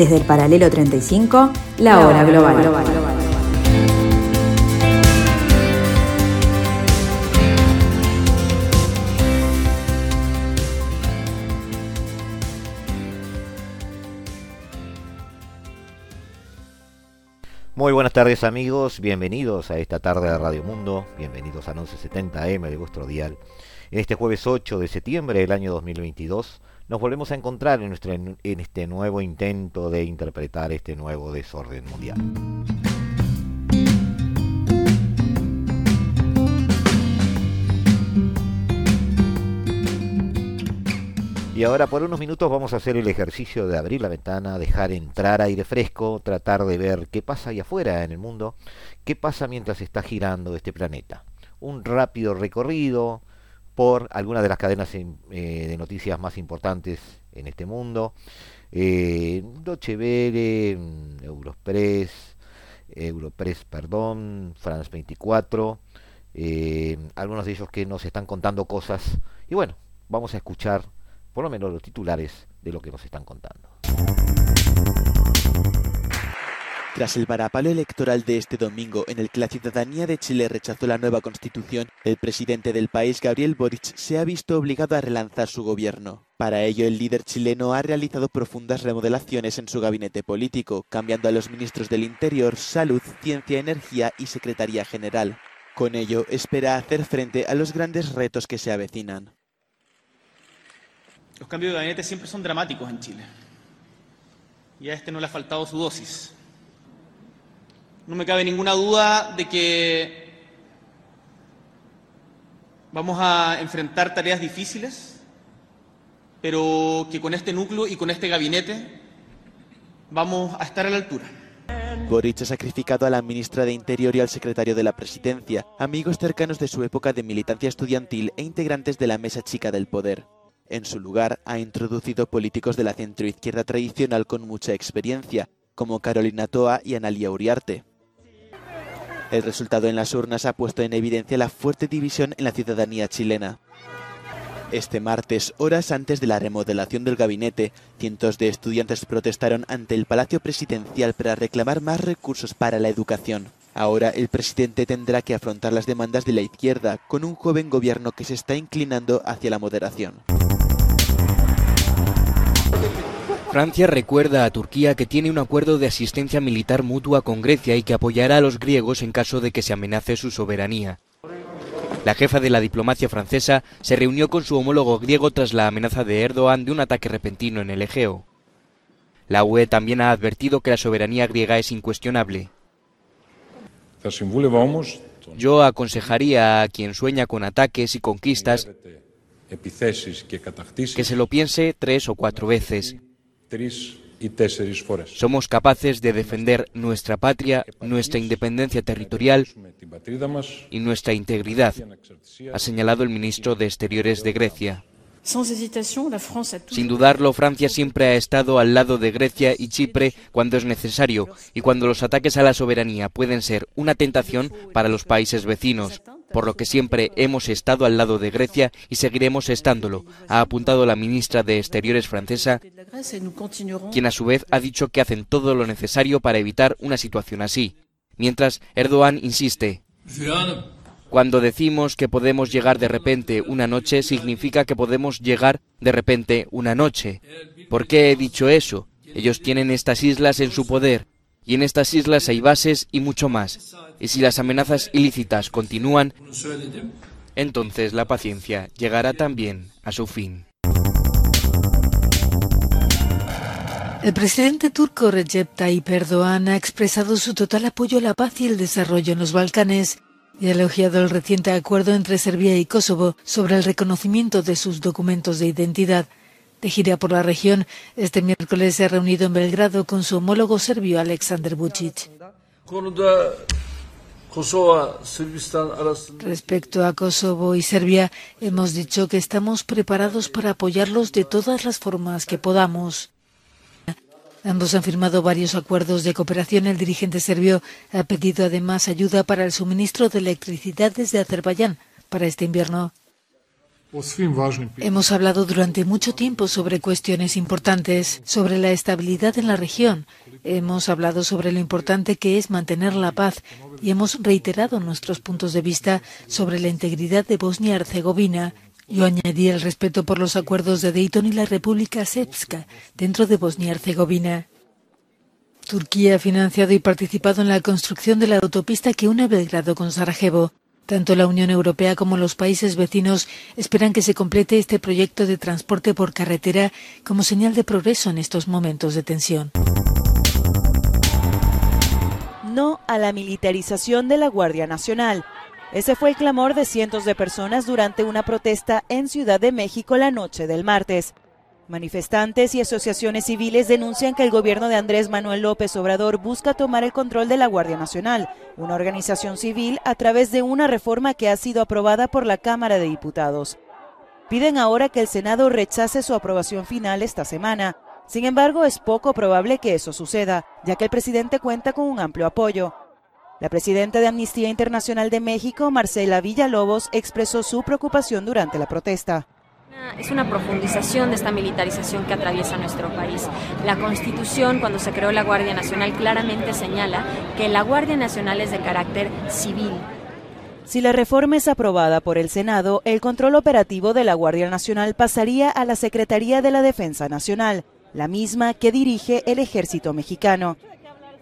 Desde el paralelo 35, la hora global. Muy buenas tardes amigos, bienvenidos a esta tarde de Radio Mundo, bienvenidos a 1170M de vuestro dial. En este jueves 8 de septiembre del año 2022 nos volvemos a encontrar en, nuestro, en este nuevo intento de interpretar este nuevo desorden mundial. Y ahora por unos minutos vamos a hacer el ejercicio de abrir la ventana, dejar entrar aire fresco, tratar de ver qué pasa allá afuera en el mundo, qué pasa mientras está girando este planeta. Un rápido recorrido, por algunas de las cadenas eh, de noticias más importantes en este mundo. Eh, Deutsche Welle, mm, Europress, Europress, perdón, France 24, eh, algunos de ellos que nos están contando cosas. Y bueno, vamos a escuchar por lo menos los titulares de lo que nos están contando. Tras el varapalo electoral de este domingo, en el que la ciudadanía de Chile rechazó la nueva constitución, el presidente del país, Gabriel Boric, se ha visto obligado a relanzar su gobierno. Para ello, el líder chileno ha realizado profundas remodelaciones en su gabinete político, cambiando a los ministros del Interior, Salud, Ciencia, Energía y Secretaría General. Con ello, espera hacer frente a los grandes retos que se avecinan. Los cambios de gabinete siempre son dramáticos en Chile. Y a este no le ha faltado su dosis. No me cabe ninguna duda de que vamos a enfrentar tareas difíciles, pero que con este núcleo y con este gabinete vamos a estar a la altura. Boric ha sacrificado a la ministra de Interior y al secretario de la Presidencia, amigos cercanos de su época de militancia estudiantil e integrantes de la Mesa Chica del Poder. En su lugar, ha introducido políticos de la centroizquierda tradicional con mucha experiencia, como Carolina Toa y Analia Uriarte. El resultado en las urnas ha puesto en evidencia la fuerte división en la ciudadanía chilena. Este martes, horas antes de la remodelación del gabinete, cientos de estudiantes protestaron ante el Palacio Presidencial para reclamar más recursos para la educación. Ahora el presidente tendrá que afrontar las demandas de la izquierda con un joven gobierno que se está inclinando hacia la moderación. Francia recuerda a Turquía que tiene un acuerdo de asistencia militar mutua con Grecia y que apoyará a los griegos en caso de que se amenace su soberanía. La jefa de la diplomacia francesa se reunió con su homólogo griego tras la amenaza de Erdogan de un ataque repentino en el Egeo. La UE también ha advertido que la soberanía griega es incuestionable. Yo aconsejaría a quien sueña con ataques y conquistas que se lo piense tres o cuatro veces somos capaces de defender nuestra patria, nuestra independencia territorial y nuestra integridad, ha señalado el ministro de Exteriores de Grecia. Sin dudarlo, Francia siempre ha estado al lado de Grecia y Chipre cuando es necesario y cuando los ataques a la soberanía pueden ser una tentación para los países vecinos por lo que siempre hemos estado al lado de Grecia y seguiremos estándolo, ha apuntado la ministra de Exteriores francesa, quien a su vez ha dicho que hacen todo lo necesario para evitar una situación así. Mientras Erdogan insiste, cuando decimos que podemos llegar de repente una noche, significa que podemos llegar de repente una noche. ¿Por qué he dicho eso? Ellos tienen estas islas en su poder, y en estas islas hay bases y mucho más. Y si las amenazas ilícitas continúan, entonces la paciencia llegará también a su fin. El presidente turco Recep Tayyip Erdogan ha expresado su total apoyo a la paz y el desarrollo en los Balcanes y ha elogiado el reciente acuerdo entre Serbia y Kosovo sobre el reconocimiento de sus documentos de identidad. De gira por la región, este miércoles se ha reunido en Belgrado con su homólogo serbio Aleksandar Vucic. Respecto a Kosovo y Serbia, hemos dicho que estamos preparados para apoyarlos de todas las formas que podamos. Ambos han firmado varios acuerdos de cooperación. El dirigente serbio ha pedido además ayuda para el suministro de electricidad desde Azerbaiyán para este invierno. Hemos hablado durante mucho tiempo sobre cuestiones importantes, sobre la estabilidad en la región. Hemos hablado sobre lo importante que es mantener la paz y hemos reiterado nuestros puntos de vista sobre la integridad de Bosnia-Herzegovina. Yo añadí el respeto por los acuerdos de Dayton y la República Srpska dentro de Bosnia-Herzegovina. Turquía ha financiado y participado en la construcción de la autopista que une Belgrado con Sarajevo. Tanto la Unión Europea como los países vecinos esperan que se complete este proyecto de transporte por carretera como señal de progreso en estos momentos de tensión. No a la militarización de la Guardia Nacional. Ese fue el clamor de cientos de personas durante una protesta en Ciudad de México la noche del martes. Manifestantes y asociaciones civiles denuncian que el gobierno de Andrés Manuel López Obrador busca tomar el control de la Guardia Nacional, una organización civil, a través de una reforma que ha sido aprobada por la Cámara de Diputados. Piden ahora que el Senado rechace su aprobación final esta semana. Sin embargo, es poco probable que eso suceda, ya que el presidente cuenta con un amplio apoyo. La presidenta de Amnistía Internacional de México, Marcela Villalobos, expresó su preocupación durante la protesta. Es una profundización de esta militarización que atraviesa nuestro país. La Constitución, cuando se creó la Guardia Nacional, claramente señala que la Guardia Nacional es de carácter civil. Si la reforma es aprobada por el Senado, el control operativo de la Guardia Nacional pasaría a la Secretaría de la Defensa Nacional, la misma que dirige el ejército mexicano.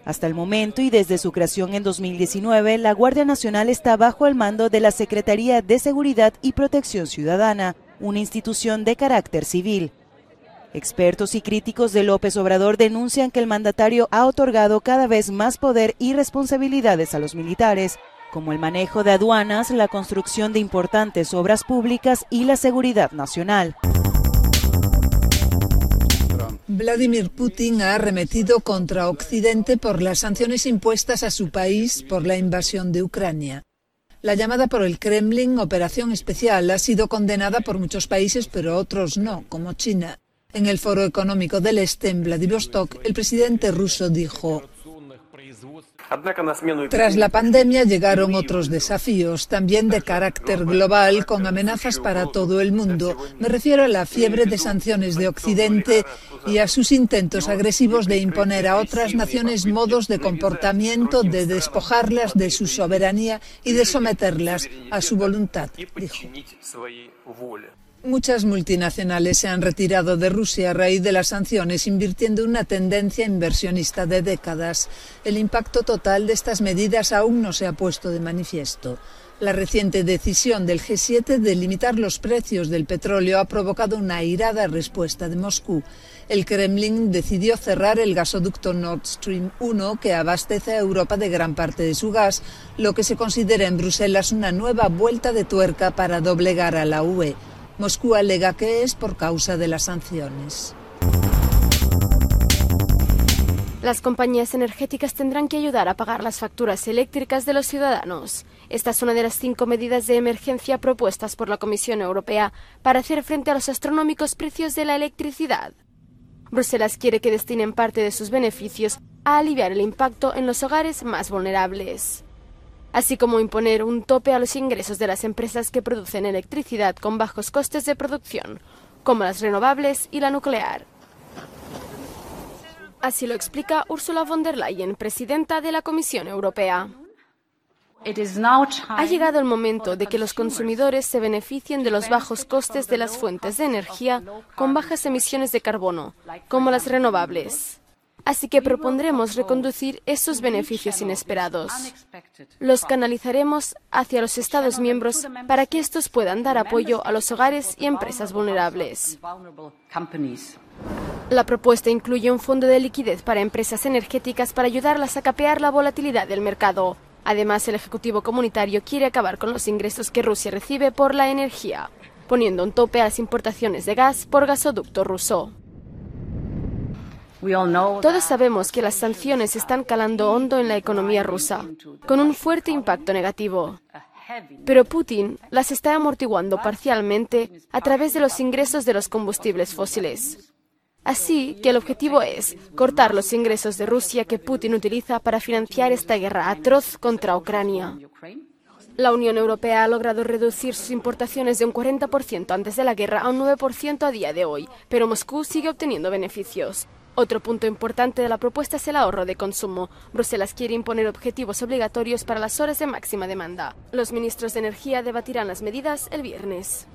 Hasta el momento y desde su creación en 2019, la Guardia Nacional está bajo el mando de la Secretaría de Seguridad y Protección Ciudadana, una institución de carácter civil. Expertos y críticos de López Obrador denuncian que el mandatario ha otorgado cada vez más poder y responsabilidades a los militares, como el manejo de aduanas, la construcción de importantes obras públicas y la seguridad nacional. Vladimir Putin ha arremetido contra Occidente por las sanciones impuestas a su país por la invasión de Ucrania. La llamada por el Kremlin Operación Especial ha sido condenada por muchos países, pero otros no, como China. En el Foro Económico del Este en Vladivostok, el presidente ruso dijo tras la pandemia llegaron otros desafíos, también de carácter global, con amenazas para todo el mundo. Me refiero a la fiebre de sanciones de Occidente y a sus intentos agresivos de imponer a otras naciones modos de comportamiento, de despojarlas de su soberanía y de someterlas a su voluntad, dijo. Muchas multinacionales se han retirado de Rusia a raíz de las sanciones, invirtiendo una tendencia inversionista de décadas. El impacto total de estas medidas aún no se ha puesto de manifiesto. La reciente decisión del G7 de limitar los precios del petróleo ha provocado una airada respuesta de Moscú. El Kremlin decidió cerrar el gasoducto Nord Stream 1 que abastece a Europa de gran parte de su gas, lo que se considera en Bruselas una nueva vuelta de tuerca para doblegar a la UE. Moscú alega que es por causa de las sanciones. Las compañías energéticas tendrán que ayudar a pagar las facturas eléctricas de los ciudadanos. Esta es una de las cinco medidas de emergencia propuestas por la Comisión Europea para hacer frente a los astronómicos precios de la electricidad. Bruselas quiere que destinen parte de sus beneficios a aliviar el impacto en los hogares más vulnerables así como imponer un tope a los ingresos de las empresas que producen electricidad con bajos costes de producción, como las renovables y la nuclear. Así lo explica Ursula von der Leyen, presidenta de la Comisión Europea. Ha llegado el momento de que los consumidores se beneficien de los bajos costes de las fuentes de energía con bajas emisiones de carbono, como las renovables. Así que propondremos reconducir esos beneficios inesperados. Los canalizaremos hacia los Estados miembros para que estos puedan dar apoyo a los hogares y empresas vulnerables. La propuesta incluye un fondo de liquidez para empresas energéticas para ayudarlas a capear la volatilidad del mercado. Además, el Ejecutivo Comunitario quiere acabar con los ingresos que Rusia recibe por la energía, poniendo un tope a las importaciones de gas por gasoducto ruso. Todos sabemos que las sanciones están calando hondo en la economía rusa, con un fuerte impacto negativo. Pero Putin las está amortiguando parcialmente a través de los ingresos de los combustibles fósiles. Así que el objetivo es cortar los ingresos de Rusia que Putin utiliza para financiar esta guerra atroz contra Ucrania. La Unión Europea ha logrado reducir sus importaciones de un 40% antes de la guerra a un 9% a día de hoy, pero Moscú sigue obteniendo beneficios. Otro punto importante de la propuesta es el ahorro de consumo. Bruselas quiere imponer objetivos obligatorios para las horas de máxima demanda. Los ministros de Energía debatirán las medidas el viernes.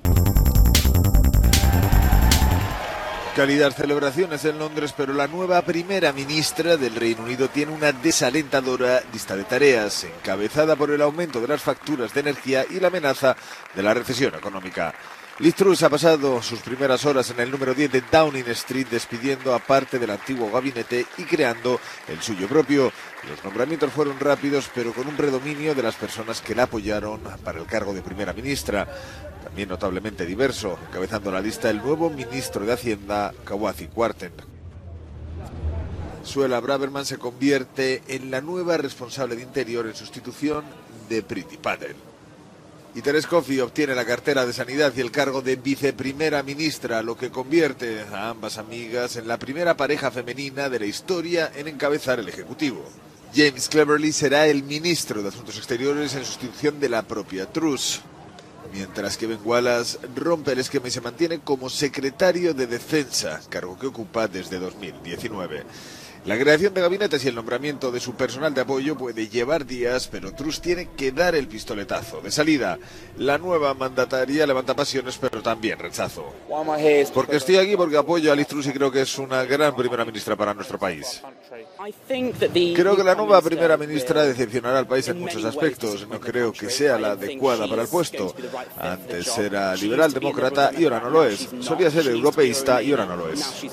Cálidas celebraciones en Londres, pero la nueva primera ministra del Reino Unido tiene una desalentadora lista de tareas, encabezada por el aumento de las facturas de energía y la amenaza de la recesión económica. Liz Truss ha pasado sus primeras horas en el número 10 de Downing Street despidiendo a parte del antiguo gabinete y creando el suyo propio. Los nombramientos fueron rápidos, pero con un predominio de las personas que la apoyaron para el cargo de primera ministra también notablemente diverso, encabezando la lista el nuevo ministro de Hacienda, Kawati Kwarten. Suela Braverman se convierte en la nueva responsable de Interior en sustitución de Priti Patel. Y Teres obtiene la cartera de Sanidad y el cargo de viceprimera ministra, lo que convierte a ambas amigas en la primera pareja femenina de la historia en encabezar el Ejecutivo. James Cleverly será el ministro de Asuntos Exteriores en sustitución de la propia Truss mientras que Ben Wallace rompe el esquema y se mantiene como secretario de Defensa, cargo que ocupa desde 2019. La creación de gabinetes y el nombramiento de su personal de apoyo puede llevar días, pero Truss tiene que dar el pistoletazo. De salida, la nueva mandataria levanta pasiones, pero también rechazo. Porque estoy aquí porque apoyo a Liz Truss y creo que es una gran primera ministra para nuestro país. Creo que la nueva primera ministra decepcionará al país en muchos aspectos. No creo que sea la adecuada para el puesto. Antes era liberal demócrata y ahora no lo es. Solía ser europeísta y ahora no lo es.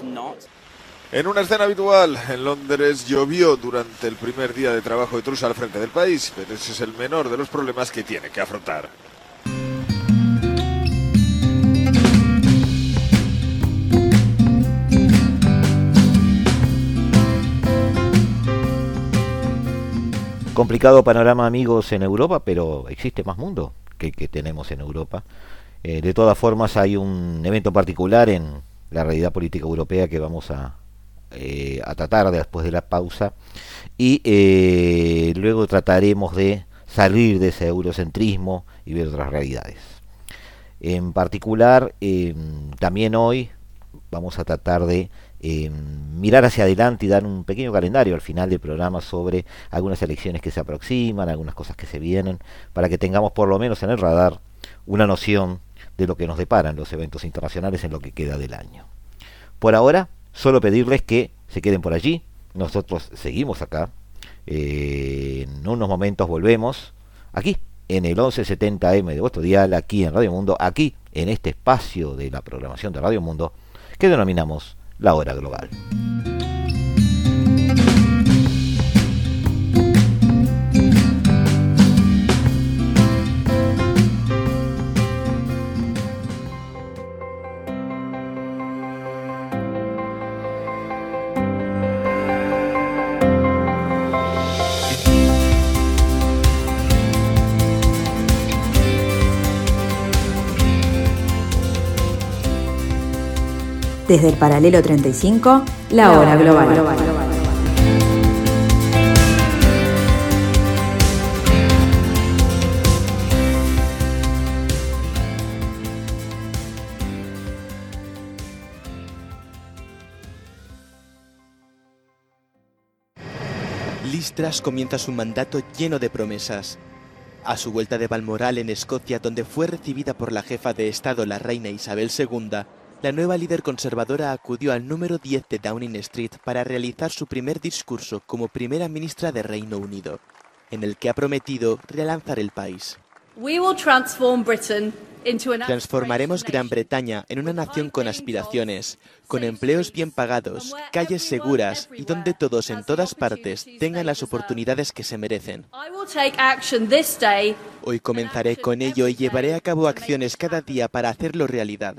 En una escena habitual, en Londres llovió durante el primer día de trabajo de Truss al frente del país, pero ese es el menor de los problemas que tiene que afrontar. Complicado panorama amigos en Europa, pero existe más mundo que, que tenemos en Europa. Eh, de todas formas hay un evento particular en la realidad política europea que vamos a, eh, a tratar después de la pausa y eh, luego trataremos de salir de ese eurocentrismo y ver otras realidades. En particular, em, también hoy vamos a tratar de em, mirar hacia adelante y dar un pequeño calendario al final del programa sobre algunas elecciones que se aproximan, algunas cosas que se vienen, para que tengamos por lo menos en el radar una noción de lo que nos deparan los eventos internacionales en lo que queda del año. Por ahora, Solo pedirles que se queden por allí. Nosotros seguimos acá. Eh, en unos momentos volvemos aquí en el 1170M de vuestro dial, aquí en Radio Mundo, aquí en este espacio de la programación de Radio Mundo que denominamos la hora global. Desde el paralelo 35, la hora global. Listras comienza su mandato lleno de promesas. A su vuelta de Balmoral en Escocia, donde fue recibida por la jefa de Estado, la reina Isabel II, la nueva líder conservadora acudió al número 10 de Downing Street para realizar su primer discurso como primera ministra de Reino Unido, en el que ha prometido relanzar el país. Transformaremos Gran Bretaña en una nación con aspiraciones, con empleos bien pagados, calles seguras y donde todos en todas partes tengan las oportunidades que se merecen. Hoy comenzaré con ello y llevaré a cabo acciones cada día para hacerlo realidad.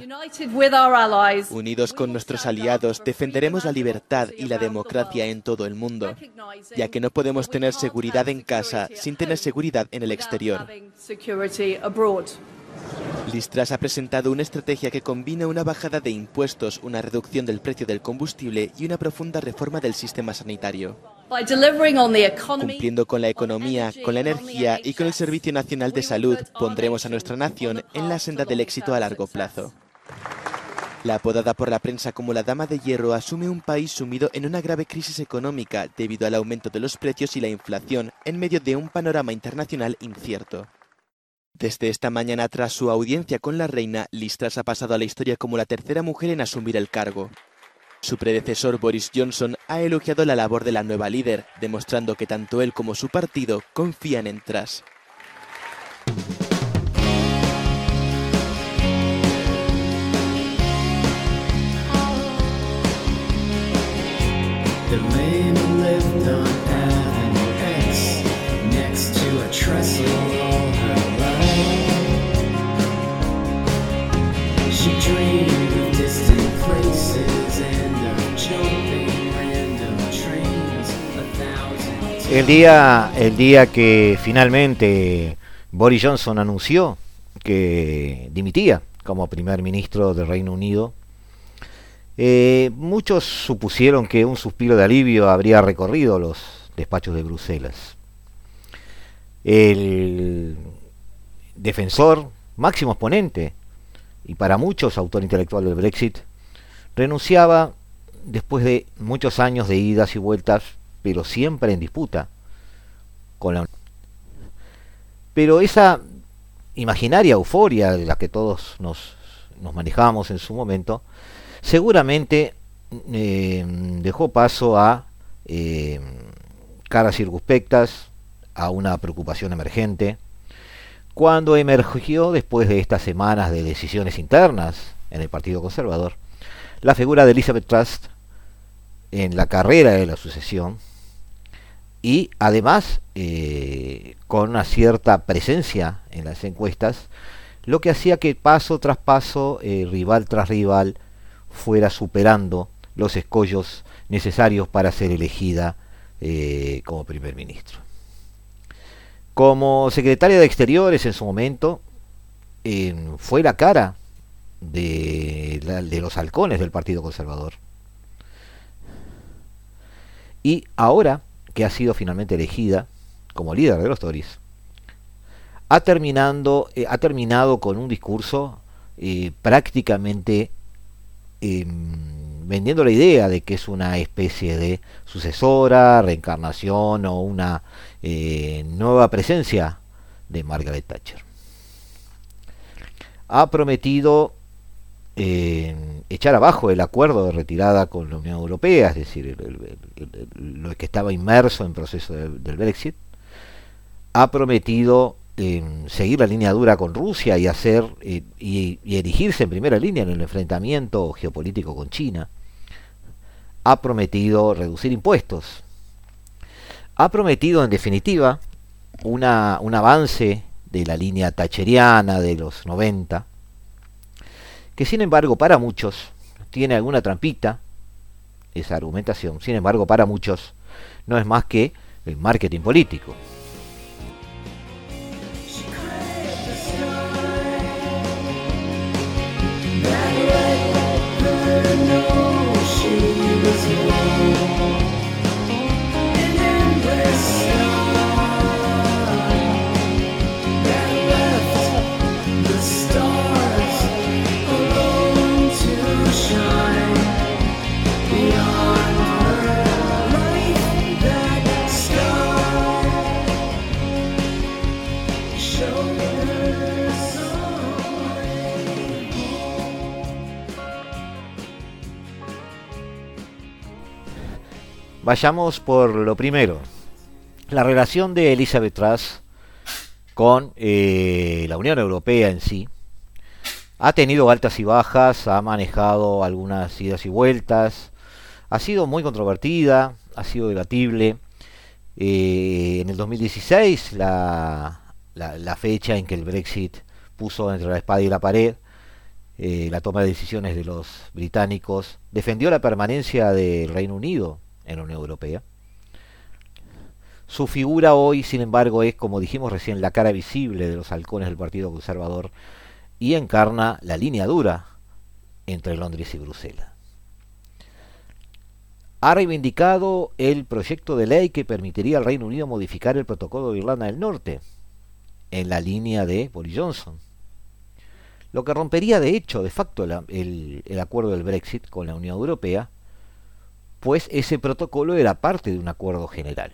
Unidos con nuestros aliados, defenderemos la libertad y la democracia en todo el mundo, ya que no podemos tener seguridad en casa sin tener seguridad en el exterior. Listras ha presentado una estrategia que combina una bajada de impuestos, una reducción del precio del combustible y una profunda reforma del sistema sanitario. Cumpliendo con la economía, con la energía y con el Servicio Nacional de Salud, pondremos a nuestra nación en la senda del éxito a largo plazo. La apodada por la prensa como la Dama de Hierro asume un país sumido en una grave crisis económica debido al aumento de los precios y la inflación en medio de un panorama internacional incierto. Desde esta mañana, tras su audiencia con la reina, Listras ha pasado a la historia como la tercera mujer en asumir el cargo. Su predecesor Boris Johnson ha elogiado la labor de la nueva líder, demostrando que tanto él como su partido confían en Truss. El día, el día que finalmente Boris Johnson anunció que dimitía como primer ministro del Reino Unido, eh, muchos supusieron que un suspiro de alivio habría recorrido los despachos de Bruselas. El defensor, máximo exponente, y para muchos autor intelectual del Brexit, renunciaba después de muchos años de idas y vueltas pero siempre en disputa con la Pero esa imaginaria euforia de la que todos nos, nos manejamos en su momento, seguramente eh, dejó paso a eh, caras circunspectas, a una preocupación emergente, cuando emergió después de estas semanas de decisiones internas en el Partido Conservador, la figura de Elizabeth Trust en la carrera de la sucesión, y además eh, con una cierta presencia en las encuestas, lo que hacía que paso tras paso, eh, rival tras rival, fuera superando los escollos necesarios para ser elegida eh, como primer ministro. Como secretaria de Exteriores en su momento, fue la cara de, de los halcones del Partido Conservador. Y ahora que ha sido finalmente elegida como líder de los Tories, ha, terminando, eh, ha terminado con un discurso eh, prácticamente em, vendiendo la idea de que es una especie de sucesora, reencarnación o una eh, nueva presencia de Margaret Thatcher. Ha prometido echar abajo el acuerdo de retirada con la Unión Europea, es decir, lo que estaba inmerso en proceso del Brexit, ha prometido em, seguir la línea dura con Rusia y hacer eh, y, erigirse en primera línea en el enfrentamiento geopolítico con China. Ha prometido reducir impuestos. Ha prometido, en definitiva, una, un avance de la línea tacheriana de los 90, que sin embargo para muchos tiene alguna trampita, esa argumentación, sin embargo para muchos no es más que el marketing político. Vayamos por lo primero. La relación de Elizabeth Truss con eh, la Unión Europea en sí ha tenido altas y bajas, ha manejado algunas idas y vueltas, ha sido muy controvertida, ha sido debatible. Eh, en el 2016, la, la, fecha en que el Brexit puso entre la espada y la pared, eh, la toma de decisiones de los británicos, defendió la permanencia del Reino Unido en la Unión Europea. Su figura hoy, sin embargo, es, como dijimos recién, la cara visible de los halcones del Partido Conservador y encarna la línea dura entre Londres y Bruselas. ha reivindicado el proyecto de ley que permitiría al Reino Unido modificar el protocolo de Irlanda del Norte, en la línea de Boris Johnson. Lo que rompería de hecho, de facto, el, el acuerdo del Brexit con la Unión Europea, pues ese protocolo era parte de un acuerdo general.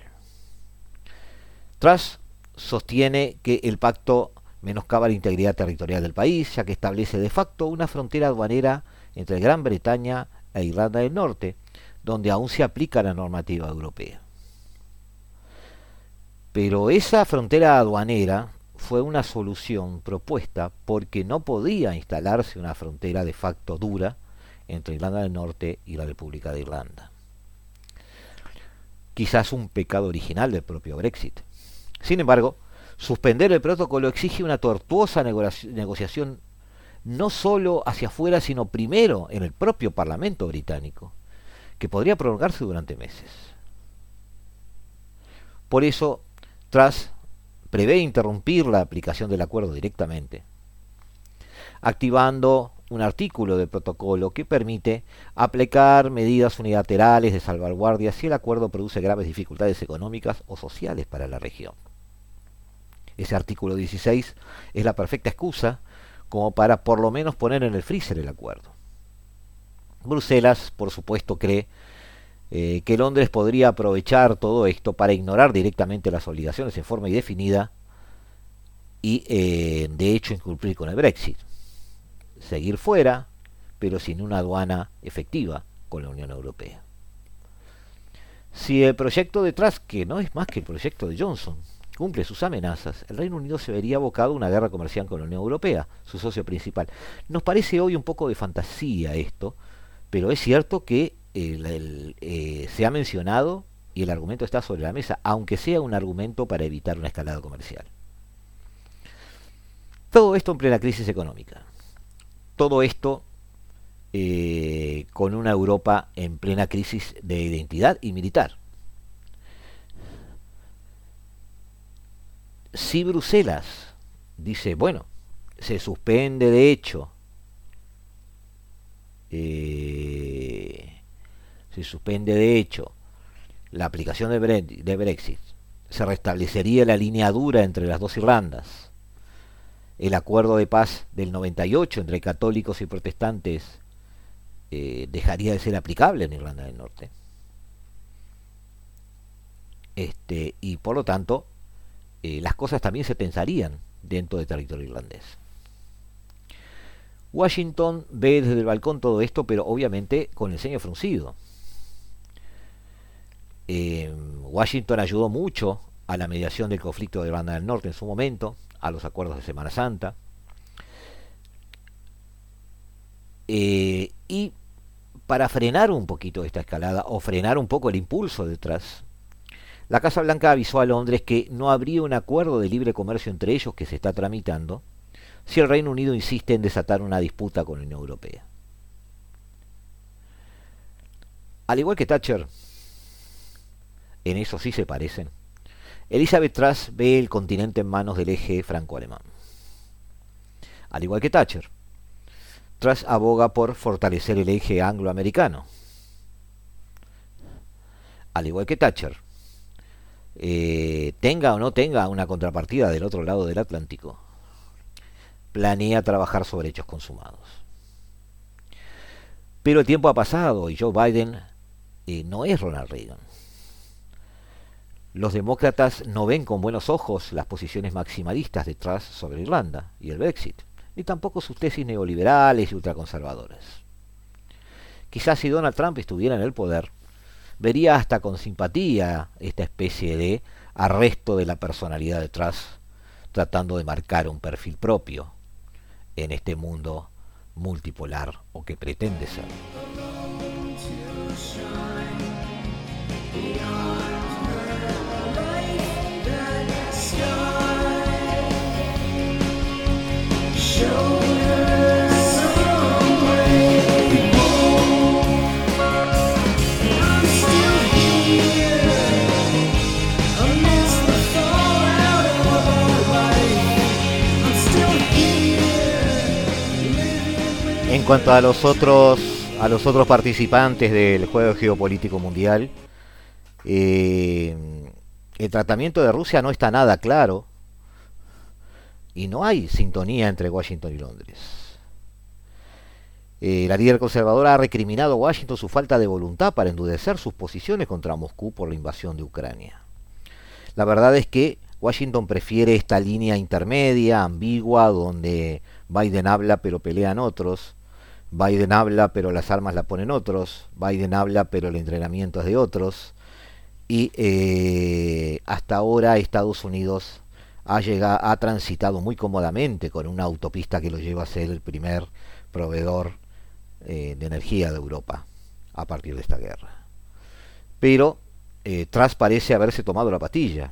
Truss sostiene que el pacto menoscaba la integridad territorial del país, ya que establece de facto una frontera aduanera entre Gran Bretaña e Irlanda del Norte, donde aún se aplica la normativa europea. Pero esa frontera aduanera fue una solución propuesta porque no podía instalarse una frontera de facto dura entre Irlanda del Norte y la República de Irlanda. Quizás un pecado original del propio Brexit. Sin embargo, suspender el protocolo exige una tortuosa negociación no solo hacia afuera, sino primero en el propio Parlamento británico que podría prolongarse durante meses. Por eso, Truss prevé interrumpir la aplicación del acuerdo directamente, activando un artículo del protocolo que permite aplicar medidas unilaterales de salvaguardia si el acuerdo produce graves dificultades económicas o sociales para la región. Ese artículo 16 es la perfecta excusa como para por lo menos poner en el freezer el acuerdo. Bruselas, por supuesto, cree eh, que Londres podría aprovechar todo esto para ignorar directamente las obligaciones en forma indefinida y, eh, de hecho, incumplir con el Brexit. Seguir fuera, pero sin una aduana efectiva con la Unión Europea. Si el proyecto detrás, que no es más que el proyecto de Johnson, cumple sus amenazas, el Reino Unido se vería abocado a una guerra comercial con la Unión Europea, su socio principal. Nos parece hoy un poco de fantasía esto, pero es cierto que eh, se ha mencionado y el argumento está sobre la mesa, aunque sea un argumento para evitar una escalada comercial. Todo esto en plena crisis económica. Todo esto eh, con una Europa en plena crisis de identidad y militar. Si Bruselas dice, bueno, se suspende de hecho eh, se suspende de hecho la aplicación de Brexit, se restablecería la línea dura entre las dos Irlandas. El acuerdo de paz del 98 entre católicos y protestantes eh, dejaría de ser aplicable en Irlanda del Norte. Este, y por lo tanto, eh, las cosas también se pensarían dentro del territorio irlandés. Washington ve desde el balcón todo esto, pero obviamente con el ceño fruncido. Eh, Washington ayudó mucho a la mediación del conflicto de Irlanda del Norte en su momento, a los acuerdos de Semana Santa. Eh, y para frenar un poquito esta escalada, o frenar un poco el impulso detrás, la Casa Blanca avisó a Londres que no habría un acuerdo de libre comercio entre ellos que se está tramitando, si el Reino Unido insiste en desatar una disputa con la Unión Europea. Al igual que Thatcher, en eso sí se parecen, Elizabeth Truss ve el continente en manos del eje franco-alemán. Al igual que Thatcher, Truss aboga por fortalecer el eje anglo-americano. Al igual que Thatcher, eh, tenga o no tenga una contrapartida del otro lado del Atlántico, planea trabajar sobre hechos consumados. Pero el tiempo ha pasado y Joe Biden eh, no es Ronald Reagan. Los demócratas no ven con buenos ojos las posiciones maximalistas de Truss sobre Irlanda y el Brexit, ni tampoco sus tesis neoliberales y ultraconservadoras. Quizás si Donald Trump estuviera en el poder, vería hasta con simpatía esta especie de arresto de la personalidad de Truss, tratando de marcar un perfil propio en este mundo multipolar o que pretende ser. Cuanto a los otros participantes del juego geopolítico mundial. Eh, el tratamiento de Rusia no está nada claro y no hay sintonía entre Washington y Londres. Eh, la líder conservadora ha recriminado a Washington su falta de voluntad para endurecer sus posiciones contra Moscú por la invasión de Ucrania. La verdad es que Washington prefiere esta línea intermedia, ambigua, donde Biden habla pero pelean otros, Biden habla pero las armas la ponen otros, Biden habla pero el entrenamiento es de otros, y eh, hasta ahora Estados Unidos ha, llegado, ha transitado muy cómodamente con una autopista que lo lleva a ser el primer proveedor eh, de energía de Europa a partir de esta guerra. Pero eh, Tras parece haberse tomado la patilla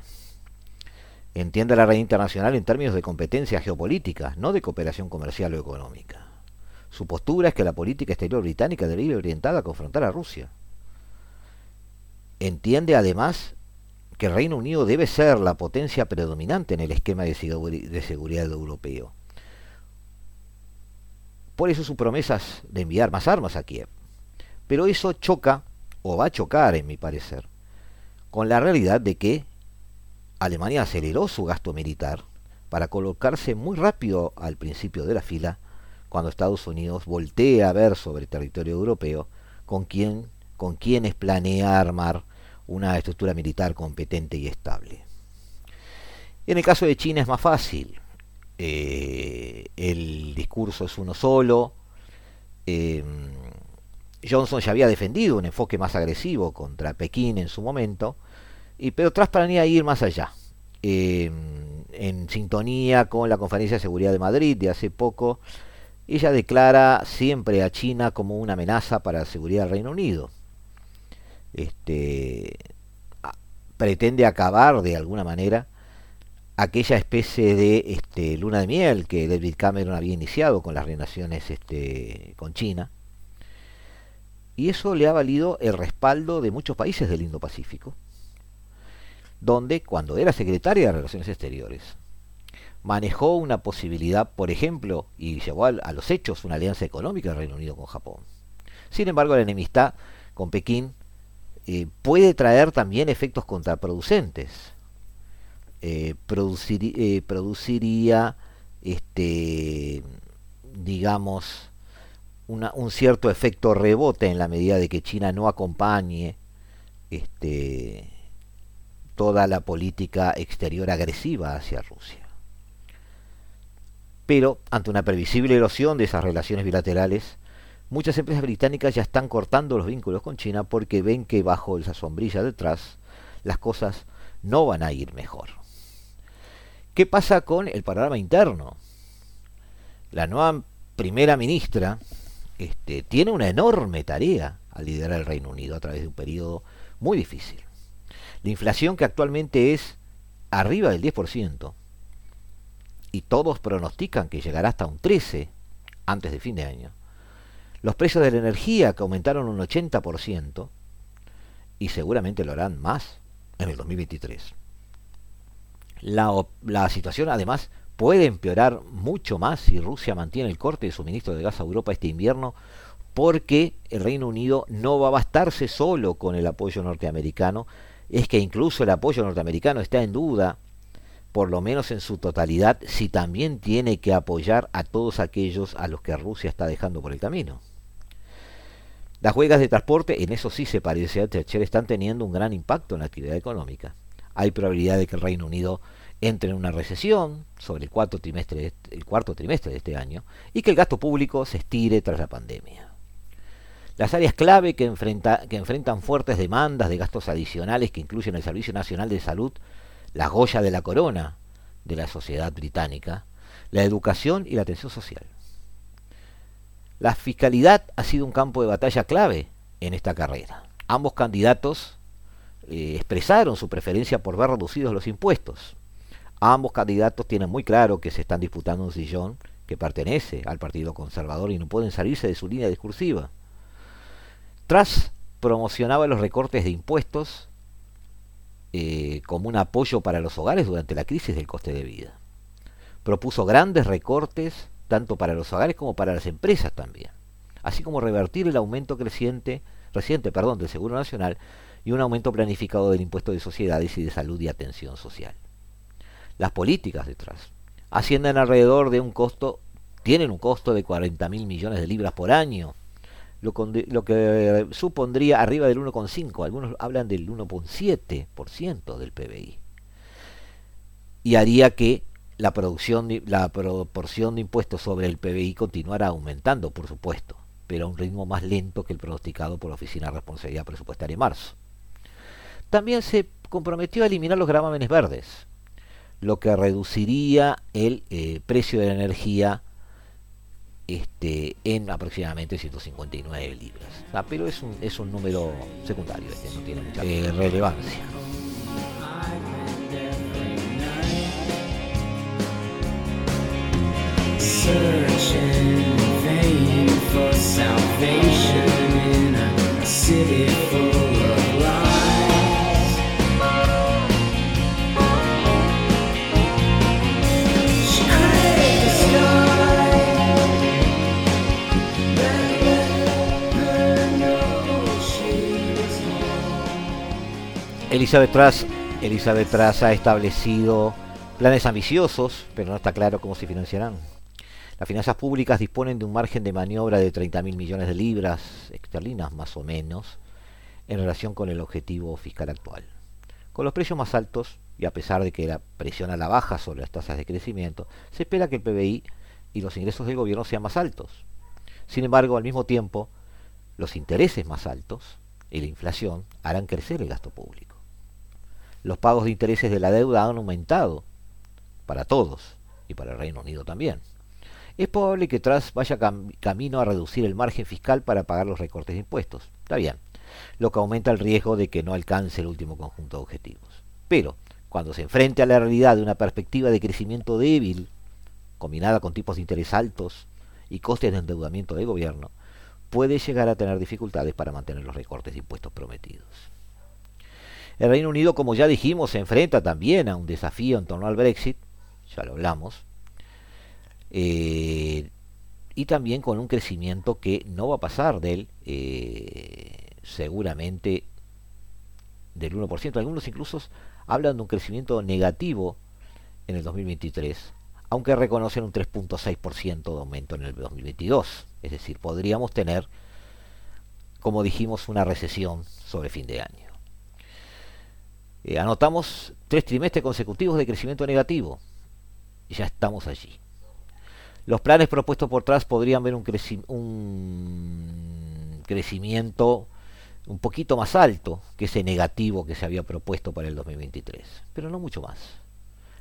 entiende la red internacional en términos de competencia geopolítica, no de cooperación comercial o económica. Su postura es que la política exterior británica debe ir orientada a confrontar a Rusia. Entiende además que el Reino Unido debe ser la potencia predominante en el esquema de, seguridad europeo. Por eso sus promesas de enviar más armas a Kiev. Pero eso choca, o va a chocar en mi parecer, con la realidad de que Alemania aceleró su gasto militar para colocarse muy rápido al principio de la fila cuando Estados Unidos voltea a ver sobre el territorio europeo con quién con quienes planea armar una estructura militar competente y estable. En el caso de China es más fácil. Eh, el discurso es uno solo. Eh, Johnson ya había defendido un enfoque más agresivo contra Pekín en su momento y, pero Tras planea ir más allá. Em, en sintonía con la Conferencia de Seguridad de Madrid de hace poco, ella declara siempre a China como una amenaza para la seguridad del Reino Unido. Este, pretende acabar de alguna manera aquella especie de este, luna de miel que David Cameron había iniciado con las relaciones este, con China. Y eso le ha valido el respaldo de muchos países del Indo-Pacífico donde, cuando era secretaria de Relaciones Exteriores, manejó una posibilidad, por ejemplo, y llevó a, los hechos una alianza económica del Reino Unido con Japón. Sin embargo, la enemistad con Pekín eh, puede traer también efectos contraproducentes. Eh, eh, produciría, este, digamos, un cierto efecto rebote en la medida de que China no acompañe este, toda la política exterior agresiva hacia Rusia. Pero, ante una previsible erosión de esas relaciones bilaterales, muchas empresas británicas ya están cortando los vínculos con China porque ven que bajo esa sombrilla detrás las cosas no van a ir mejor. ¿Qué pasa con el panorama interno? La nueva primera ministra este, tiene una enorme tarea al liderar el Reino Unido a través de un periodo muy difícil. La inflación que actualmente es arriba del 10%, y todos pronostican que llegará hasta un 13% antes de fin de año. Los precios de la energía que aumentaron un 80% y seguramente lo harán más en el 2023. La, la, situación además puede empeorar mucho más si Rusia mantiene el corte de suministro de gas a Europa este invierno porque el Reino Unido no va a bastarse solo con el apoyo norteamericano, es que incluso el apoyo norteamericano está en duda, por lo menos en su totalidad, si también tiene que apoyar a todos aquellos a los que Rusia está dejando por el camino. Las huelgas de transporte, en eso sí se parece a Thatcher, están teniendo un gran impacto en la actividad económica. Hay probabilidad de que el Reino Unido entre en una recesión sobre el cuarto trimestre, el cuarto trimestre de este año y que el gasto público se estire tras la pandemia. Las áreas clave que, que enfrentan fuertes demandas de gastos adicionales que incluyen el Servicio Nacional de Salud, la goya de la corona de la sociedad británica, la educación y la atención social. La fiscalidad ha sido un campo de batalla clave en esta carrera. Ambos candidatos eh, expresaron su preferencia por ver reducidos los impuestos. Ambos candidatos tienen muy claro que se están disputando un sillón que pertenece al Partido Conservador y no pueden salirse de su línea discursiva. Tras promocionaba los recortes de impuestos eh, como un apoyo para los hogares durante la crisis del coste de vida. Propuso grandes recortes tanto para los hogares como para las empresas también. así como revertir el aumento creciente, reciente perdón, del Seguro Nacional y un aumento planificado del impuesto de sociedades y de salud y atención social. Las políticas detrás ascienden alrededor de un costo, tienen un costo de 40 mil millones de libras por año, lo, que supondría arriba del 1,5, algunos hablan del 1,7% del PBI. Y haría que la producción, la proporción de impuestos sobre el PBI continuara aumentando, por supuesto, pero a un ritmo más lento que el pronosticado por la Oficina de Responsabilidad Presupuestaria en marzo. También se comprometió a eliminar los gravámenes verdes, lo que reduciría el eh, precio de la energía este, en aproximadamente 159 libras. Ah, pero es un, es un número secundario, este, no tiene mucha eh, relevancia. Elizabeth Truss, ha establecido planes ambiciosos, pero no está claro cómo se financiarán. Las finanzas públicas disponen de un margen de maniobra de 30.000 millones de libras esterlinas más o menos en relación con el objetivo fiscal actual. Con los precios más altos, y a pesar de que la presión a la baja sobre las tasas de crecimiento, se espera que el PBI y los ingresos del gobierno sean más altos. Sin embargo, al mismo tiempo, los intereses más altos y la inflación harán crecer el gasto público. Los pagos de intereses de la deuda han aumentado para todos y para el Reino Unido también es probable que Truss vaya camino a reducir el margen fiscal para pagar los recortes de impuestos. Está bien, lo que aumenta el riesgo de que no alcance el último conjunto de objetivos. Pero, cuando se enfrente a la realidad de una perspectiva de crecimiento débil, combinada con tipos de interés altos y costes de endeudamiento del gobierno, puede llegar a tener dificultades para mantener los recortes de impuestos prometidos. El Reino Unido, como ya dijimos, se enfrenta también a un desafío en torno al Brexit, ya lo hablamos, eh, y también con un crecimiento que no va a pasar del eh, seguramente del 1%. Algunos incluso hablan de un crecimiento negativo en el 2023, aunque reconocen un 3.6% de aumento en el 2022. Es decir, podríamos tener, como dijimos, una recesión sobre fin de año. Eh, anotamos tres trimestres consecutivos de crecimiento negativo. Y ya estamos allí. Los planes propuestos por Trump podrían ver un, crecimiento un poquito más alto que ese negativo que se había propuesto para el 2023, pero no mucho más.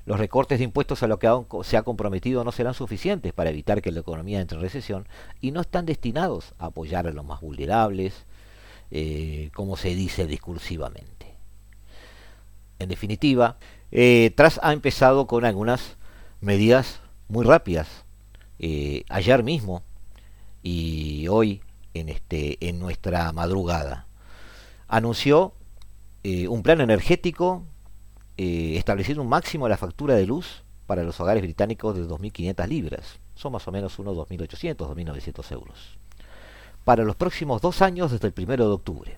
Los recortes de impuestos a lo que se ha comprometido no serán suficientes para evitar que la economía entre en recesión y no están destinados a apoyar a los más vulnerables, eh, como se dice discursivamente. En definitiva, eh, ha empezado con algunas medidas muy rápidas eh, ayer mismo y hoy en, este, en nuestra madrugada. Anunció eh, un plan energético estableciendo un máximo de la factura de luz para los hogares británicos de 2.500 libras. Son más o menos unos 2.800, 2.900 euros. Para los próximos dos años desde el 1 de octubre.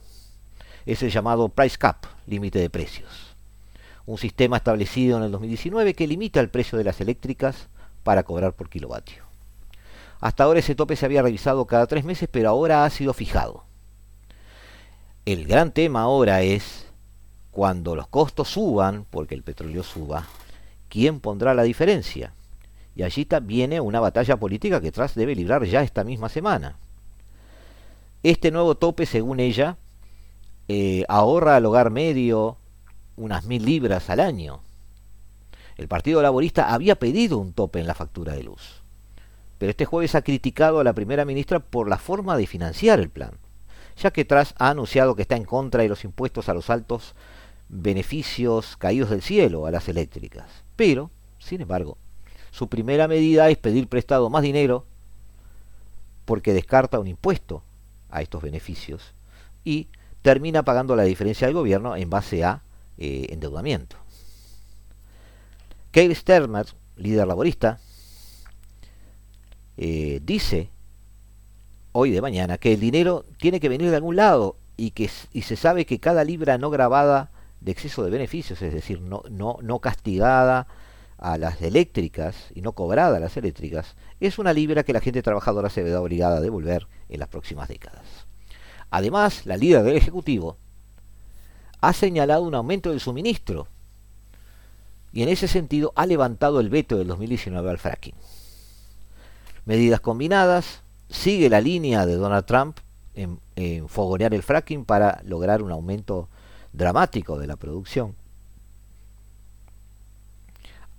Es el llamado Price Cap, límite de precios. Un sistema establecido en el 2019 que limita el precio de las eléctricas para cobrar por kilovatio. Hasta ahora ese tope se había revisado cada tres meses, pero ahora ha sido fijado. El gran tema ahora es cuando los costos suban, porque el petróleo suba, ¿quién pondrá la diferencia? Y allí viene una batalla política que Tras debe librar ya esta misma semana. Este nuevo tope, según ella, eh, ahorra al hogar medio unas mil libras al año. El Partido Laborista había pedido un tope en la factura de luz pero este jueves ha criticado a la primera ministra por la forma de financiar el plan, ya que Truss ha anunciado que está en contra de los impuestos a los altos beneficios caídos del cielo a las eléctricas. Pero, sin embargo, su primera medida es pedir prestado más dinero porque descarta un impuesto a estos beneficios y termina pagando la diferencia del gobierno en base a eh, endeudamiento. Keir Starmer, líder laborista, eh, dice hoy de mañana, que el dinero tiene que venir de algún lado y que y se sabe que cada libra no grabada de exceso de beneficios, es decir, no, no, no castigada a las eléctricas y no cobrada a las eléctricas, es una libra que la gente trabajadora se verá obligada a devolver en las próximas décadas. Además, la líder del Ejecutivo ha señalado un aumento del suministro y en ese sentido ha levantado el veto del 2019 al fracking. Medidas combinadas, sigue la línea de Donald Trump en, en fogonear el fracking para lograr un aumento dramático de la producción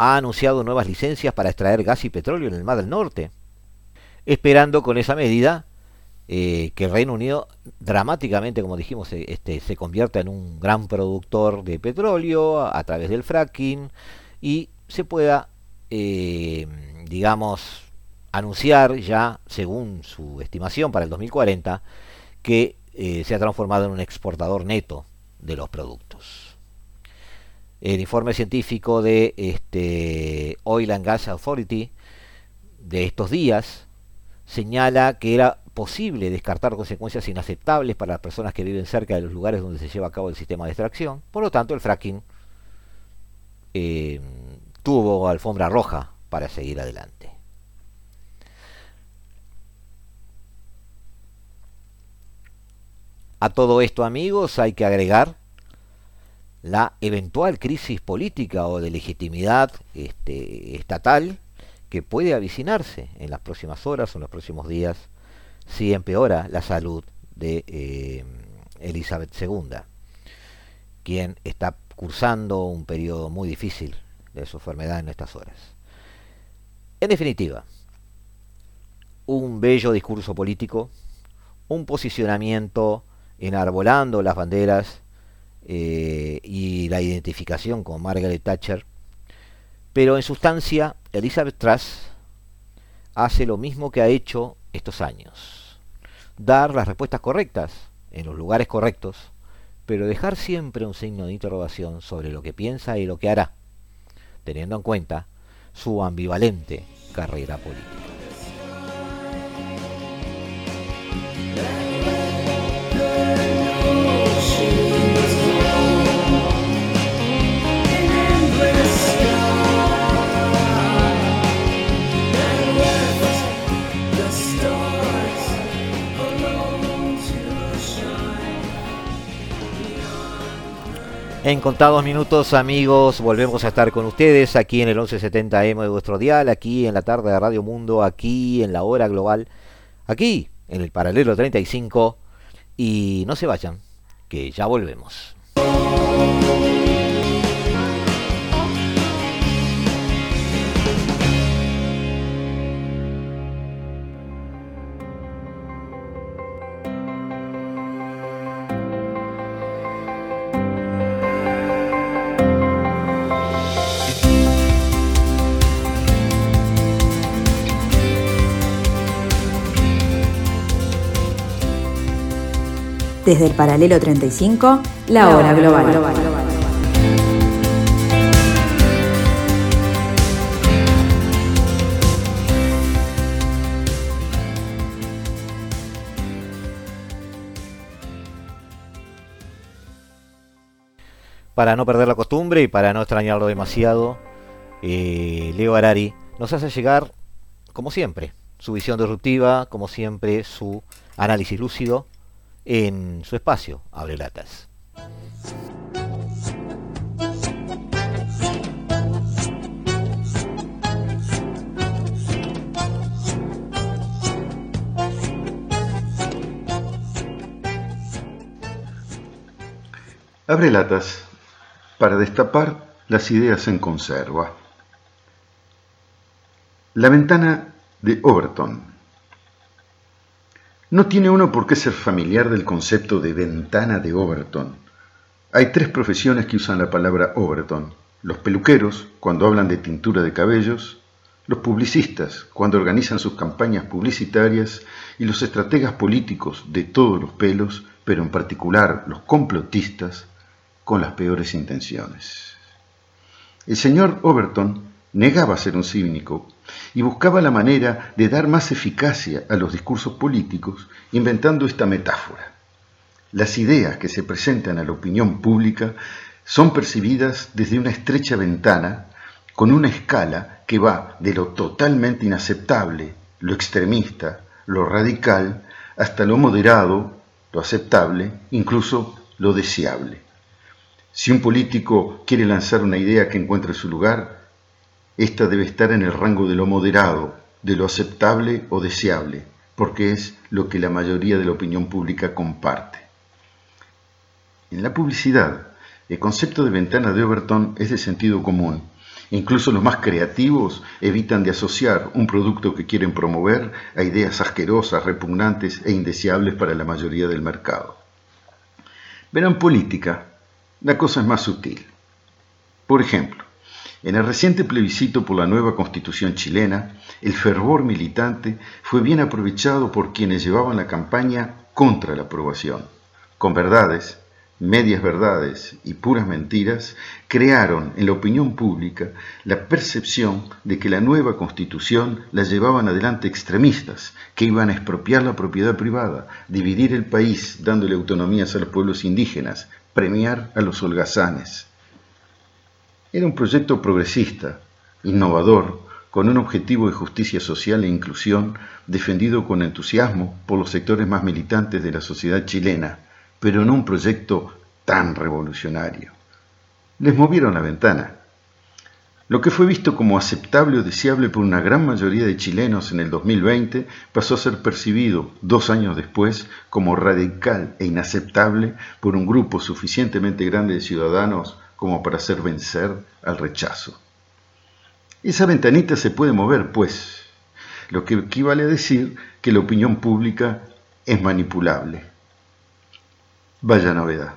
ha anunciado nuevas licencias para extraer gas y petróleo en el Mar del Norte, esperando con esa medida eh, que el Reino Unido dramáticamente, como dijimos, este, se convierta en un gran productor de petróleo a, través del fracking y se pueda, eh, digamos, anunciar ya, según su estimación para el 2040, que eh, se ha transformado en un exportador neto de los productos. El informe científico de este, Oil and Gas Authority de estos días señala que era posible descartar consecuencias inaceptables para las personas que viven cerca de los lugares donde se lleva a cabo el sistema de extracción. Por lo tanto, el fracking eh, tuvo alfombra roja para seguir adelante. A todo esto, amigos, hay que agregar la eventual crisis política o de legitimidad este, estatal que puede avicinarse en las próximas horas o en los próximos días si empeora la salud de eh, Elizabeth II, quien está cursando un periodo muy difícil de su enfermedad en estas horas. En definitiva, un bello discurso político, un posicionamiento enarbolando las banderas eh, y la identificación con Margaret Thatcher, pero en sustancia Elizabeth Truss hace lo mismo que ha hecho estos años, dar las respuestas correctas en los lugares correctos, pero dejar siempre un signo de interrogación sobre lo que piensa y lo que hará, teniendo en cuenta su ambivalente carrera política. En contados minutos, amigos, volvemos a estar con ustedes aquí en el 1170M de vuestro dial, aquí en la tarde de Radio Mundo, aquí en la hora global, aquí en el paralelo 35. Y no se vayan, que ya volvemos. Desde el paralelo 35, la hora global. Para no perder la costumbre y para no extrañarlo demasiado, eh, Leo Arari nos hace llegar, como siempre, su visión disruptiva, como siempre, su análisis lúcido en su espacio, Abre Latas. Abre latas para destapar las ideas en conserva. La ventana de Overton, no tiene uno por qué ser familiar del concepto de ventana de Overton. Hay tres profesiones que usan la palabra Overton. Los peluqueros, cuando hablan de tintura de cabellos, los publicistas, cuando organizan sus campañas publicitarias, y los estrategas políticos de todos los pelos, pero en particular los complotistas, con las peores intenciones. El señor Overton negaba ser un cínico y buscaba la manera de dar más eficacia a los discursos políticos inventando esta metáfora. Las ideas que se presentan a la opinión pública son percibidas desde una estrecha ventana con una escala que va de lo totalmente inaceptable, lo extremista, lo radical, hasta lo moderado, lo aceptable, incluso lo deseable. Si un político quiere lanzar una idea que encuentre su lugar, ésta debe estar en el rango de lo moderado, de lo aceptable o deseable, porque es lo que la mayoría de la opinión pública comparte. En la publicidad, el concepto de ventana de Overton es de sentido común. Incluso los más creativos evitan de asociar un producto que quieren promover a ideas asquerosas, repugnantes e indeseables para la mayoría del mercado. Verán política, la cosa es más sutil. Por ejemplo, en el reciente plebiscito por la nueva constitución chilena, el fervor militante fue bien aprovechado por quienes llevaban la campaña contra la aprobación, con verdades, medias verdades y puras mentiras, crearon en la opinión pública la percepción de que la nueva constitución la llevaban adelante extremistas, que iban a expropiar la propiedad privada, dividir el país dándole autonomías a los pueblos indígenas, premiar a los holgazanes. Era un proyecto progresista, innovador, con un objetivo de justicia social e inclusión defendido con entusiasmo por los sectores más militantes de la sociedad chilena, pero no un proyecto tan revolucionario. Les movieron la ventana. Lo que fue visto como aceptable o deseable por una gran mayoría de chilenos en el 2020 pasó a ser percibido dos años después como radical e inaceptable por un grupo suficientemente grande de ciudadanos como para hacer vencer al rechazo. Esa ventanita se puede mover, pues, lo que equivale a decir que la opinión pública es manipulable. Vaya novedad.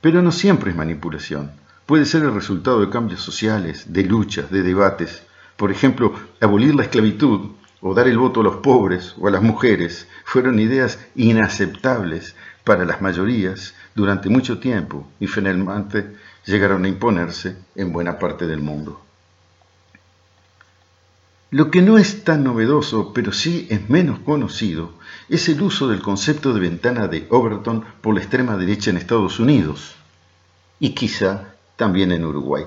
Pero no siempre es manipulación puede ser el resultado de cambios sociales, de luchas, de debates. Por ejemplo, abolir la esclavitud o dar el voto a los pobres o a las mujeres fueron ideas inaceptables para las mayorías durante mucho tiempo y finalmente llegaron a imponerse en buena parte del mundo. Lo que no es tan novedoso, pero sí es menos conocido, es el uso del concepto de ventana de Overton por la extrema derecha en Estados Unidos y quizá también en Uruguay.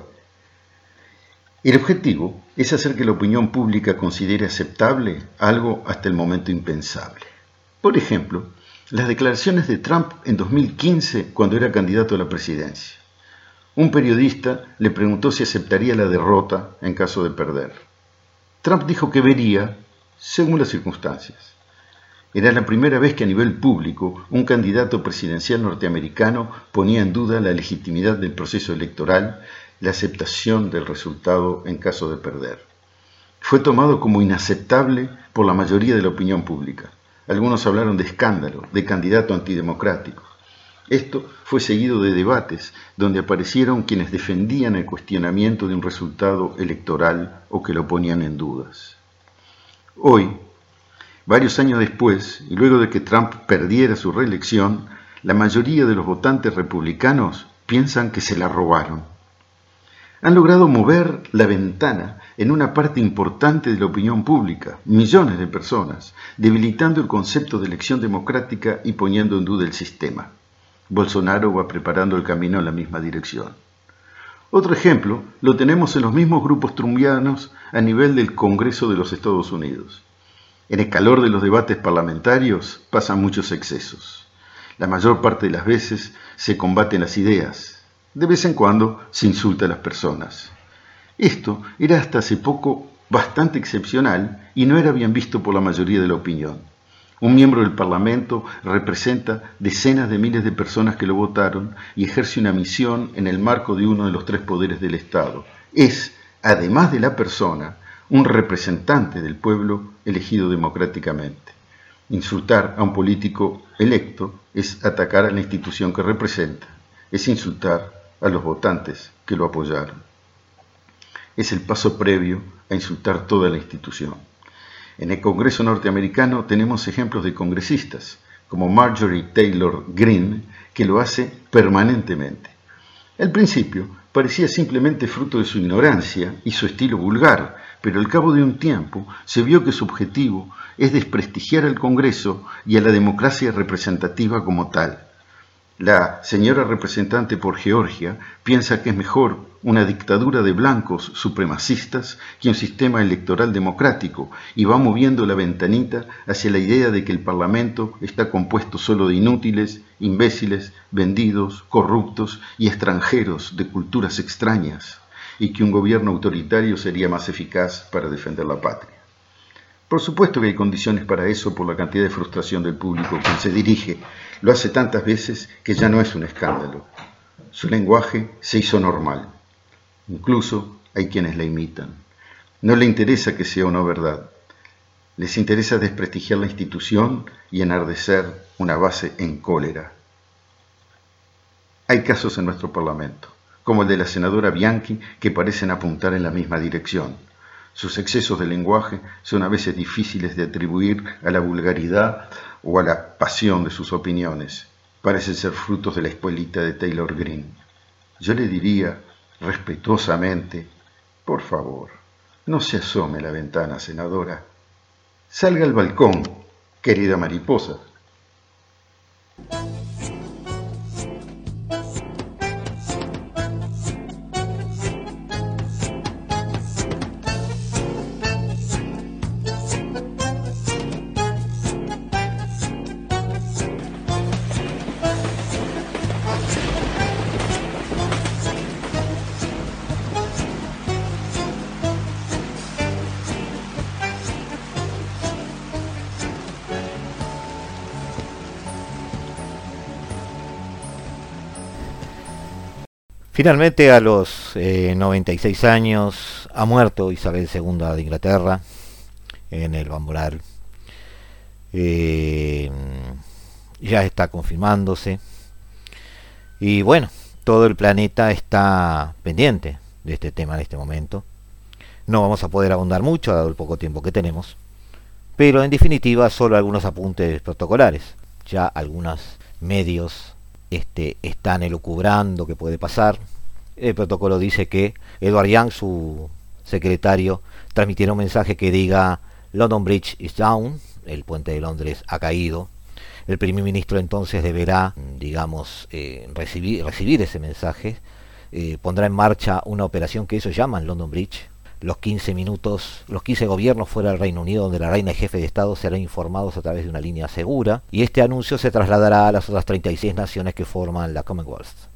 El objetivo es hacer que la opinión pública considere aceptable algo hasta el momento impensable. Por ejemplo, las declaraciones de Trump en 2015 cuando era candidato a la presidencia. Un periodista le preguntó si aceptaría la derrota en caso de perder. Trump dijo que vería según las circunstancias. Era la primera vez que a nivel público un candidato presidencial norteamericano ponía en duda la legitimidad del proceso electoral, la aceptación del resultado en caso de perder. Fue tomado como inaceptable por la mayoría de la opinión pública. Algunos hablaron de escándalo, de candidato antidemocrático. Esto fue seguido de debates donde aparecieron quienes defendían el cuestionamiento de un resultado electoral o que lo ponían en dudas. Hoy, Varios años después, y luego de que Trump perdiera su reelección, la mayoría de los votantes republicanos piensan que se la robaron. Han logrado mover la ventana en una parte importante de la opinión pública, millones de personas, debilitando el concepto de elección democrática y poniendo en duda el sistema. Bolsonaro va preparando el camino en la misma dirección. Otro ejemplo lo tenemos en los mismos grupos trumbianos a nivel del Congreso de los Estados Unidos. En el calor de los debates parlamentarios pasan muchos excesos. La mayor parte de las veces se combaten las ideas. De vez en cuando se insulta a las personas. Esto era hasta hace poco bastante excepcional y no era bien visto por la mayoría de la opinión. Un miembro del Parlamento representa decenas de miles de personas que lo votaron y ejerce una misión en el marco de uno de los tres poderes del Estado. Es, además de la persona, un representante del pueblo elegido democráticamente. Insultar a un político electo es atacar a la institución que representa, es insultar a los votantes que lo apoyaron. Es el paso previo a insultar toda la institución. En el Congreso norteamericano tenemos ejemplos de congresistas, como Marjorie Taylor Greene, que lo hace permanentemente. Al principio parecía simplemente fruto de su ignorancia y su estilo vulgar, pero al cabo de un tiempo se vio que su objetivo es desprestigiar al Congreso y a la democracia representativa como tal. La señora representante por Georgia piensa que es mejor una dictadura de blancos supremacistas que un sistema electoral democrático y va moviendo la ventanita hacia la idea de que el Parlamento está compuesto solo de inútiles, imbéciles, vendidos, corruptos y extranjeros de culturas extrañas y que un gobierno autoritario sería más eficaz para defender la patria. Por supuesto que hay condiciones para eso por la cantidad de frustración del público quien se dirige. Lo hace tantas veces que ya no es un escándalo. Su lenguaje se hizo normal. Incluso hay quienes la imitan. No le interesa que sea o no verdad. Les interesa desprestigiar la institución y enardecer una base en cólera. Hay casos en nuestro Parlamento, como el de la senadora Bianchi, que parecen apuntar en la misma dirección. Sus excesos de lenguaje son a veces difíciles de atribuir a la vulgaridad o a la pasión de sus opiniones. Parecen ser frutos de la escuelita de Taylor Green. Yo le diría, respetuosamente, por favor, no se asome a la ventana, senadora. Salga al balcón, querida mariposa. Finalmente, a los 96 eh, años, ha muerto Isabel II de Inglaterra en el Bamboral. Eh, ya está confirmándose. Y bueno, todo el planeta está pendiente de este tema en este momento. No vamos a poder abundar mucho, dado el poco tiempo que tenemos. Pero en definitiva, solo algunos apuntes protocolares. Ya algunos medios este, están elucubrando que puede pasar. El protocolo dice que Edward Young, su secretario, transmitiera un mensaje que diga London Bridge is down, el puente de Londres ha caído. El primer ministro entonces deberá, digamos, eh, recibir, recibir ese mensaje. Eh, pondrá en marcha una operación que ellos llaman London Bridge, los 15 minutos, los 15 gobiernos fuera del Reino Unido donde la reina y jefe de Estado serán informados a través de una línea segura y este anuncio se trasladará a las otras 36 naciones que forman la Commonwealth.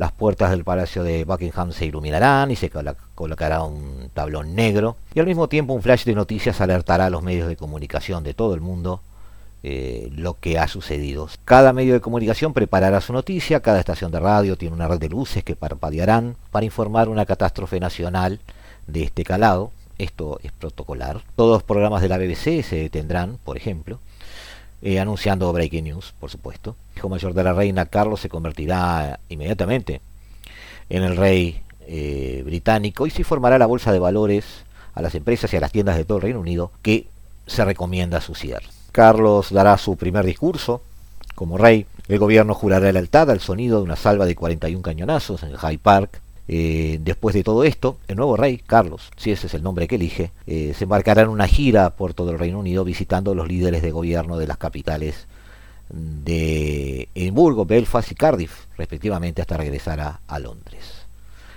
Las puertas del Palacio de Buckingham se iluminarán y se colocará un tablón negro y al mismo tiempo un flash de noticias alertará a los medios de comunicación de todo el mundo eh, lo que ha sucedido. Cada medio de comunicación preparará su noticia, cada estación de radio tiene una red de luces que parpadearán para informar una catástrofe nacional de este calado. Esto es protocolar. Todos los programas de la BBC se detendrán, por ejemplo, eh, anunciando breaking news, por supuesto. El hijo mayor de la reina Carlos se convertirá inmediatamente en el rey eh, británico y se formará la bolsa de valores a las empresas y a las tiendas de todo el Reino Unido que se recomienda su cierre. Carlos dará su primer discurso como rey. El gobierno jurará lealtad al sonido de una salva de 41 cañonazos en Hyde Park eh, después de todo esto, el nuevo rey, Carlos, si ese es el nombre que elige, eh, se embarcará en una gira por todo el Reino Unido visitando los líderes de gobierno de las capitales de Edimburgo, Belfast y Cardiff, respectivamente, hasta regresar a, Londres.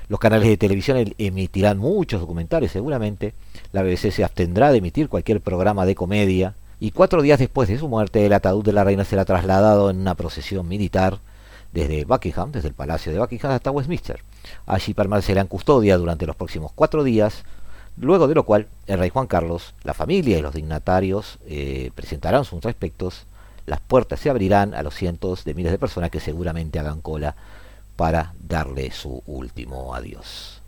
Los canales de televisión em, emitirán muchos documentales seguramente, la BBC se abstendrá de emitir cualquier programa de comedia, y cuatro días después de su muerte el ataúd de la reina será trasladado en una procesión militar desde Buckingham, desde el Palacio de Buckingham hasta Westminster. Allí permanecerá en custodia durante los próximos cuatro días, luego de lo cual el rey Juan Carlos, la familia y los dignatarios eh, presentarán sus respectos, las puertas se abrirán a los cientos de miles de personas que seguramente hagan cola para darle su último adiós.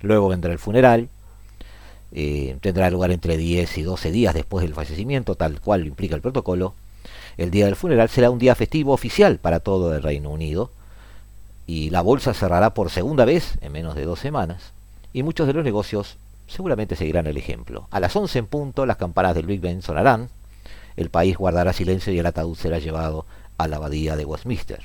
Luego vendrá el funeral, eh, tendrá lugar entre 10 y 12 días después del fallecimiento, tal cual lo implica el protocolo, el día del funeral será un día festivo oficial para todo el Reino Unido y la bolsa cerrará por segunda vez en menos de dos semanas y muchos de los negocios seguramente seguirán el ejemplo. A las 11 en punto las campanas del Big Ben sonarán, el país guardará silencio y el ataúd será llevado a la abadía de Westminster.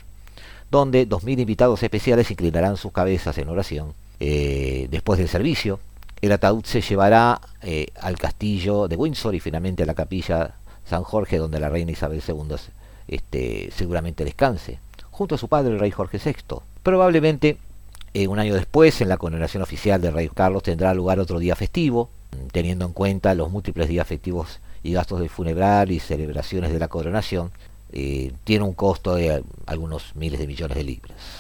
donde 2.000 invitados especiales inclinarán sus cabezas en oración. Eh, después del servicio, el ataúd se llevará eh, al castillo de Windsor y finalmente a la capilla San Jorge, donde la reina Isabel II este, seguramente descanse, junto a su padre el rey Jorge VI. Probablemente eh, un año después, en la coronación oficial del rey Carlos, tendrá lugar otro día festivo, teniendo en cuenta los múltiples días festivos y gastos de funeral y celebraciones de la coronación, eh, tiene un costo de algunos miles de millones de libras.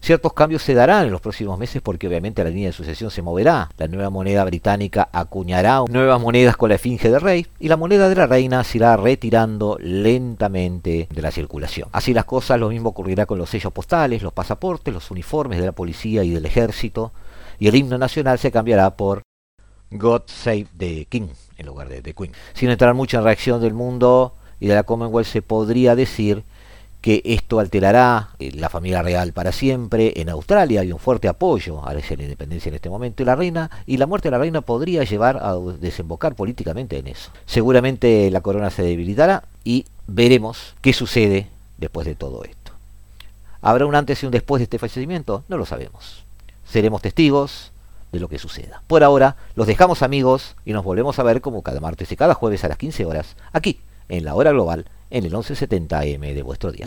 Ciertos cambios se darán en los próximos meses porque obviamente la línea de sucesión se moverá. La nueva moneda británica acuñará nuevas monedas con la esfinge del rey y la moneda de la reina se irá retirando lentamente de la circulación. Así las cosas, lo mismo ocurrirá con los sellos postales, los pasaportes, los uniformes de la policía y del ejército y el himno nacional se cambiará por God Save the King en lugar de The Queen. Sin entrar mucho en reacción del mundo y de la Commonwealth se podría decir que esto alterará eh, la familia real para siempre. En Australia hay un fuerte apoyo a la independencia en este momento y la reina y la muerte de la reina podría llevar a desembocar políticamente en eso. Seguramente la corona se debilitará y veremos qué sucede después de todo esto. ¿Habrá un antes y un después de este fallecimiento? No lo sabemos. Seremos testigos de lo que suceda. Por ahora, los dejamos amigos y nos volvemos a ver como cada martes y cada jueves a las 15 horas, aquí, en la hora global en el 1170 AM de vuestro día.